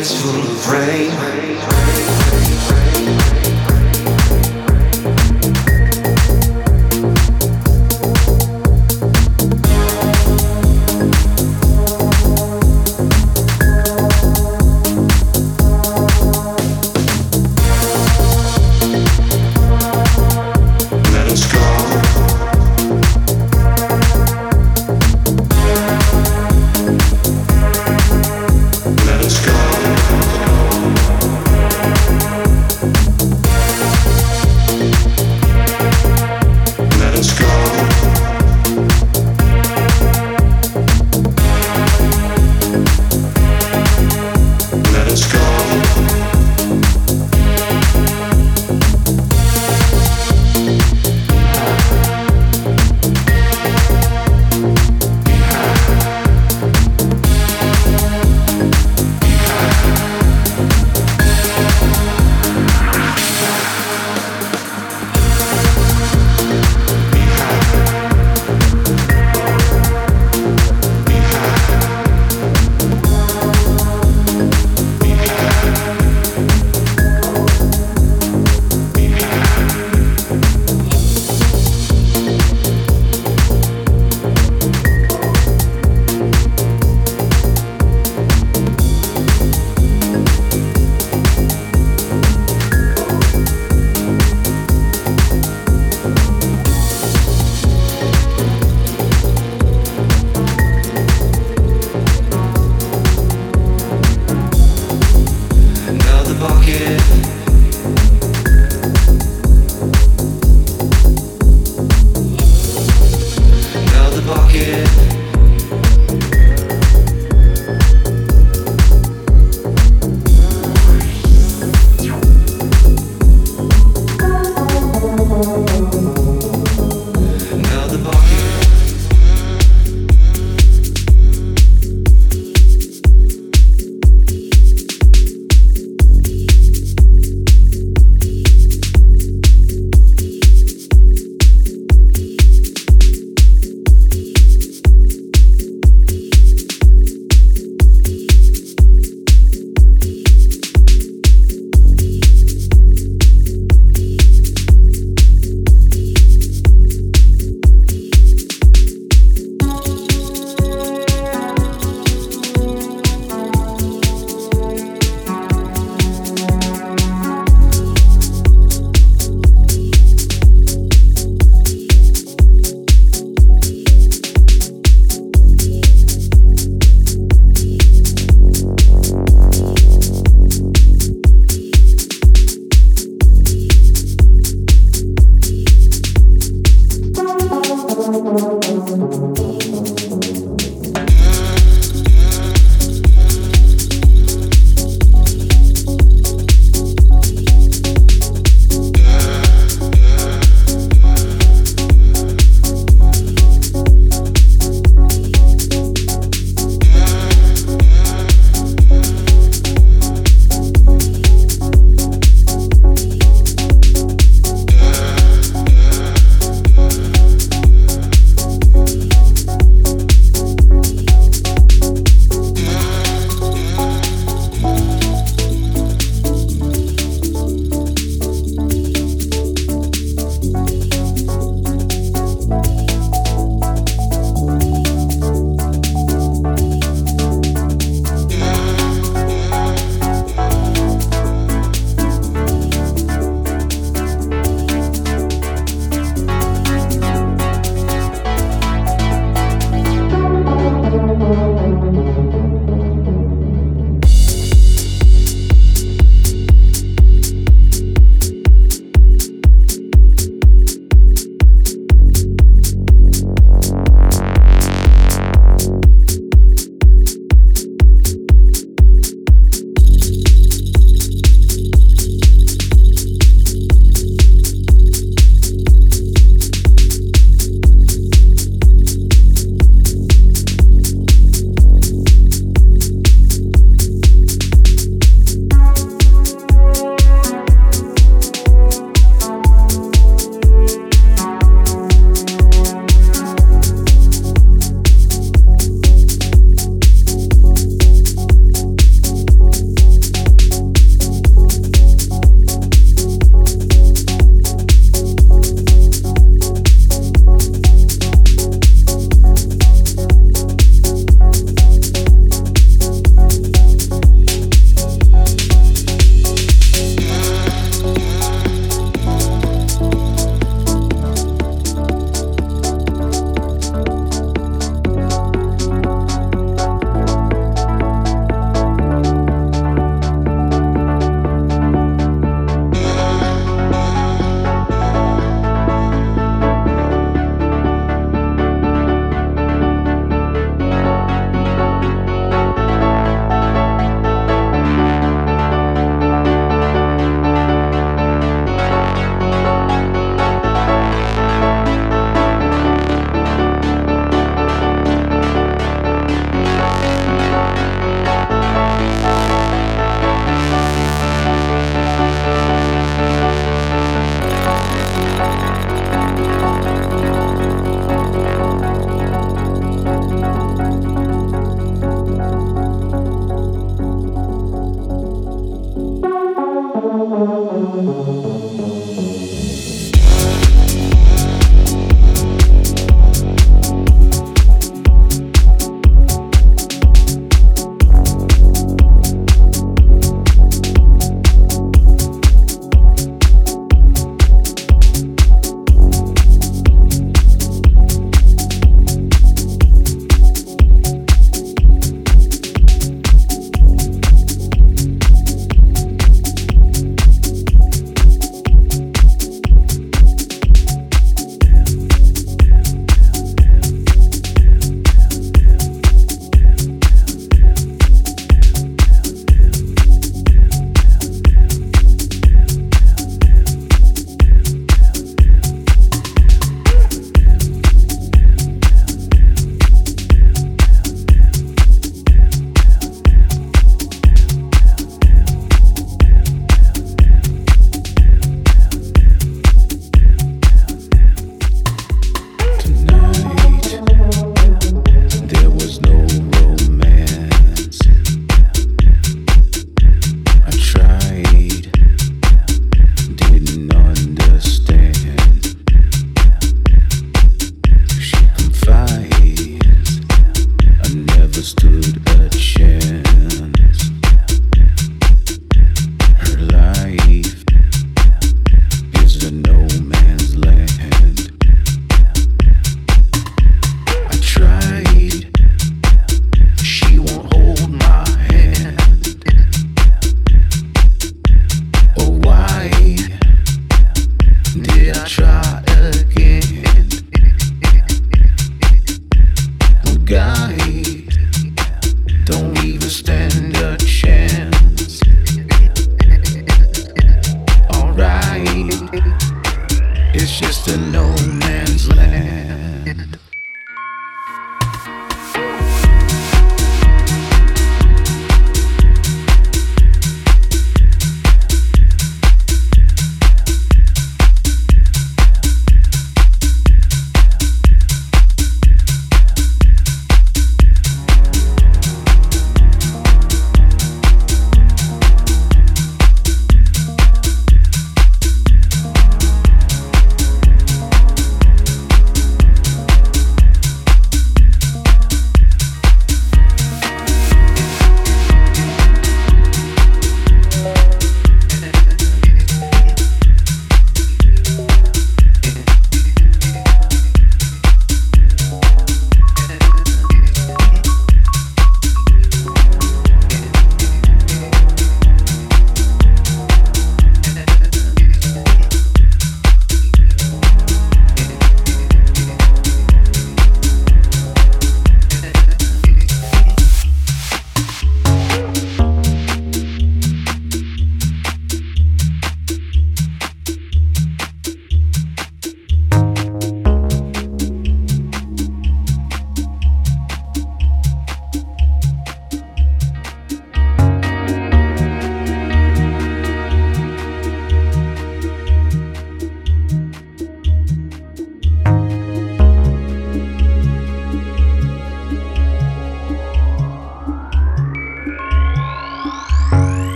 days full of rain.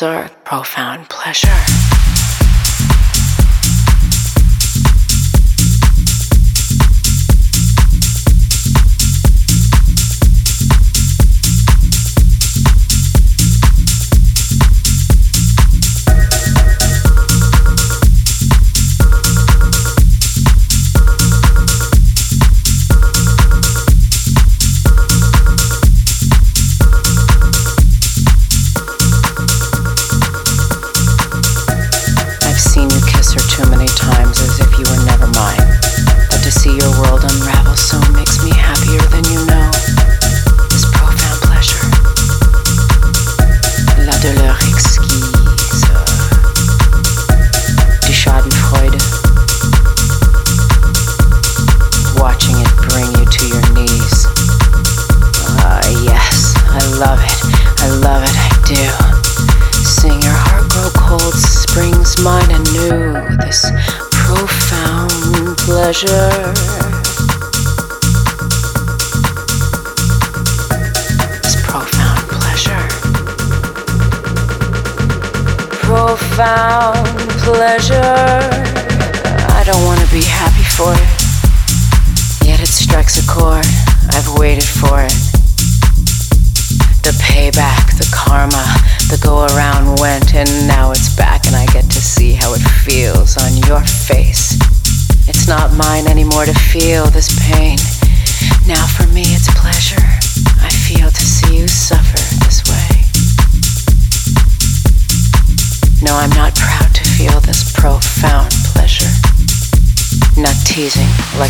Dr. Profan.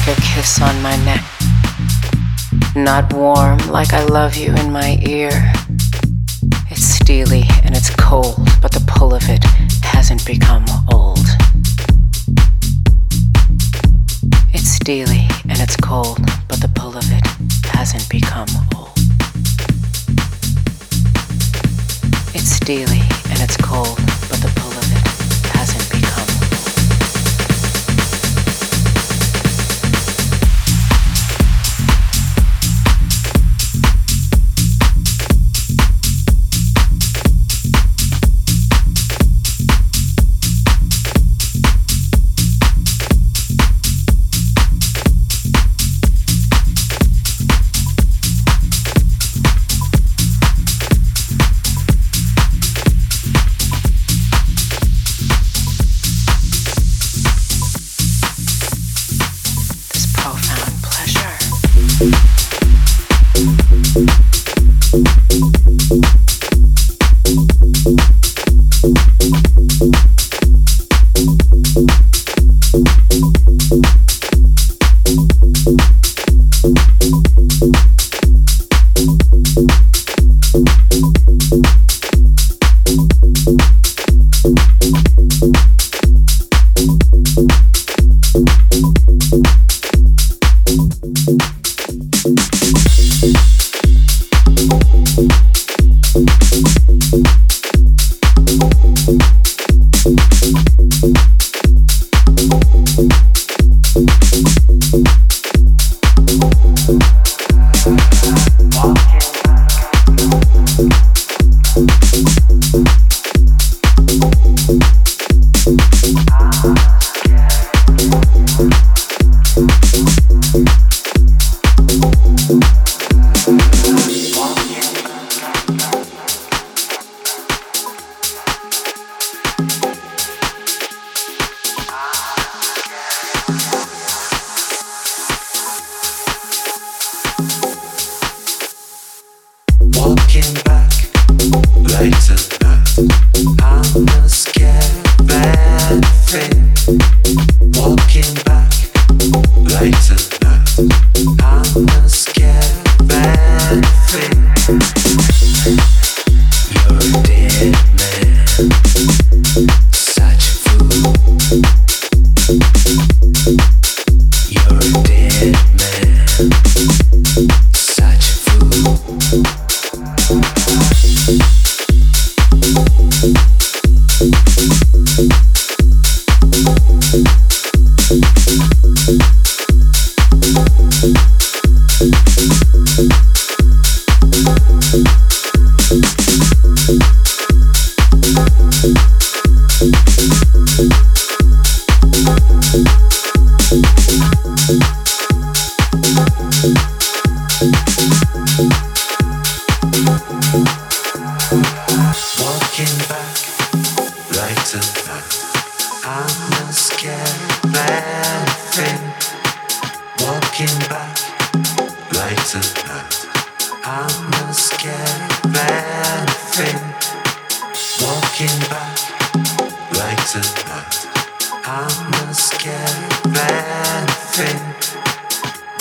like a kiss on my neck. Not warm like I love you in my ear. It's steely and it's cold, but the pull of it hasn't become old. It's steely and it's cold, but the pull of it hasn't become old. It's steely and it's cold.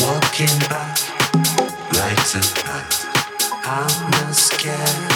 Walking back, lights of night. I'm not scared.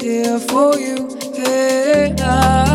here for you. Hey, I